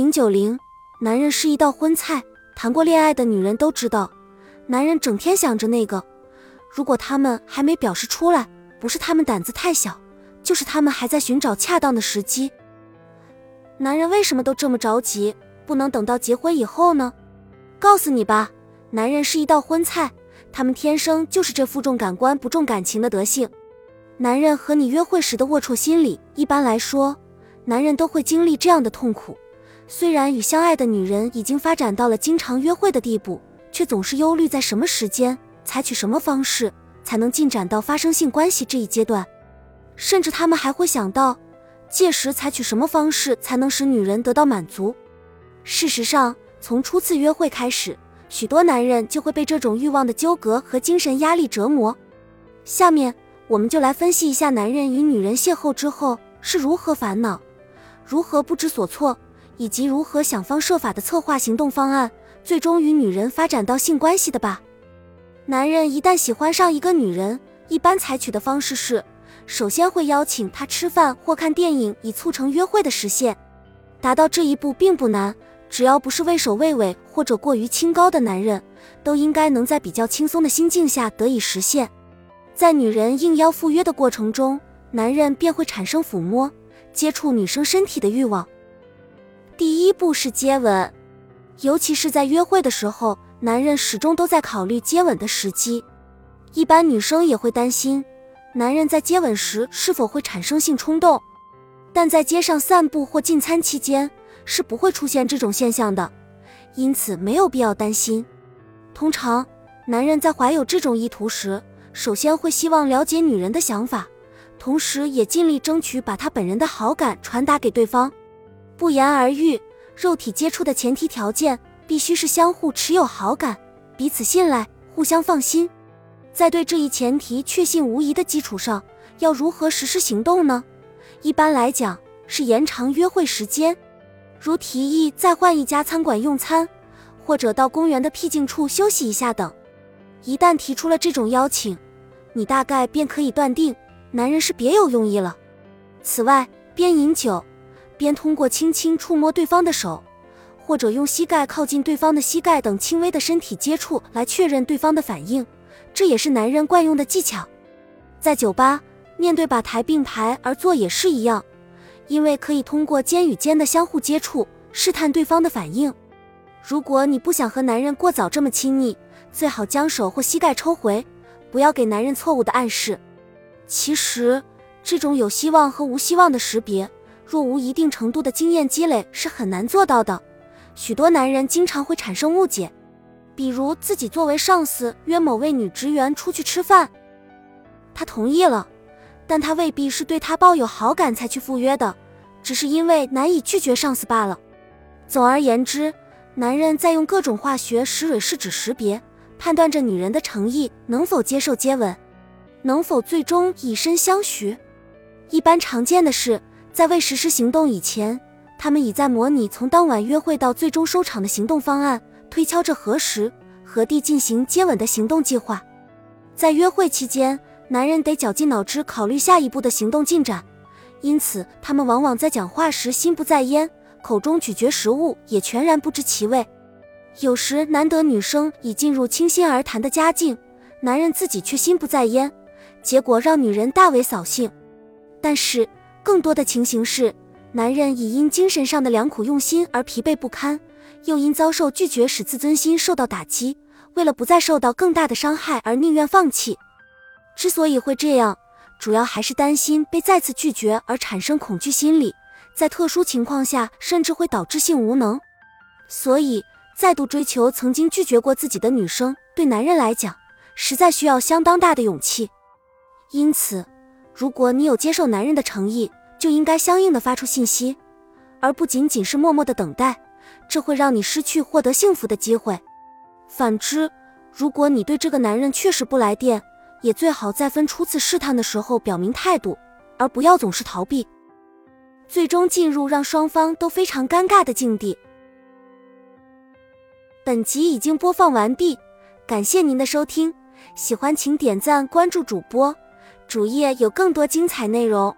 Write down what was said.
零九零，男人是一道荤菜。谈过恋爱的女人都知道，男人整天想着那个。如果他们还没表示出来，不是他们胆子太小，就是他们还在寻找恰当的时机。男人为什么都这么着急，不能等到结婚以后呢？告诉你吧，男人是一道荤菜，他们天生就是这负重感官不重感情的德性。男人和你约会时的龌龊心理，一般来说，男人都会经历这样的痛苦。虽然与相爱的女人已经发展到了经常约会的地步，却总是忧虑在什么时间。采取什么方式才能进展到发生性关系这一阶段？甚至他们还会想到，届时采取什么方式才能使女人得到满足？事实上，从初次约会开始，许多男人就会被这种欲望的纠葛和精神压力折磨。下面，我们就来分析一下男人与女人邂逅之后是如何烦恼、如何不知所措，以及如何想方设法的策划行动方案，最终与女人发展到性关系的吧。男人一旦喜欢上一个女人，一般采取的方式是，首先会邀请她吃饭或看电影，以促成约会的实现。达到这一步并不难，只要不是畏首畏尾或者过于清高的男人，都应该能在比较轻松的心境下得以实现。在女人应邀赴约的过程中，男人便会产生抚摸、接触女生身体的欲望。第一步是接吻，尤其是在约会的时候。男人始终都在考虑接吻的时机，一般女生也会担心男人在接吻时是否会产生性冲动，但在街上散步或进餐期间是不会出现这种现象的，因此没有必要担心。通常，男人在怀有这种意图时，首先会希望了解女人的想法，同时也尽力争取把他本人的好感传达给对方。不言而喻，肉体接触的前提条件。必须是相互持有好感，彼此信赖，互相放心。在对这一前提确信无疑的基础上，要如何实施行动呢？一般来讲是延长约会时间，如提议再换一家餐馆用餐，或者到公园的僻静处休息一下等。一旦提出了这种邀请，你大概便可以断定男人是别有用意了。此外，边饮酒，边通过轻轻触摸对方的手。或者用膝盖靠近对方的膝盖等轻微的身体接触来确认对方的反应，这也是男人惯用的技巧。在酒吧，面对把台并排而坐也是一样，因为可以通过肩与肩的相互接触试探对方的反应。如果你不想和男人过早这么亲昵，最好将手或膝盖抽回，不要给男人错误的暗示。其实，这种有希望和无希望的识别，若无一定程度的经验积累，是很难做到的。许多男人经常会产生误解，比如自己作为上司约某位女职员出去吃饭，他同意了，但他未必是对她抱有好感才去赴约的，只是因为难以拒绝上司罢了。总而言之，男人在用各种化学石蕊试纸识别，判断着女人的诚意能否接受接吻，能否最终以身相许。一般常见的是，在未实施行动以前。他们已在模拟从当晚约会到最终收场的行动方案，推敲着何时何地进行接吻的行动计划。在约会期间，男人得绞尽脑汁考虑下一步的行动进展，因此他们往往在讲话时心不在焉，口中咀嚼食物也全然不知其味。有时难得女生已进入倾心而谈的佳境，男人自己却心不在焉，结果让女人大为扫兴。但是更多的情形是。男人已因精神上的良苦用心而疲惫不堪，又因遭受拒绝使自尊心受到打击，为了不再受到更大的伤害而宁愿放弃。之所以会这样，主要还是担心被再次拒绝而产生恐惧心理，在特殊情况下甚至会导致性无能。所以，再度追求曾经拒绝过自己的女生，对男人来讲，实在需要相当大的勇气。因此，如果你有接受男人的诚意，就应该相应的发出信息，而不仅仅是默默的等待，这会让你失去获得幸福的机会。反之，如果你对这个男人确实不来电，也最好在分初次试探的时候表明态度，而不要总是逃避，最终进入让双方都非常尴尬的境地。本集已经播放完毕，感谢您的收听，喜欢请点赞关注主播，主页有更多精彩内容。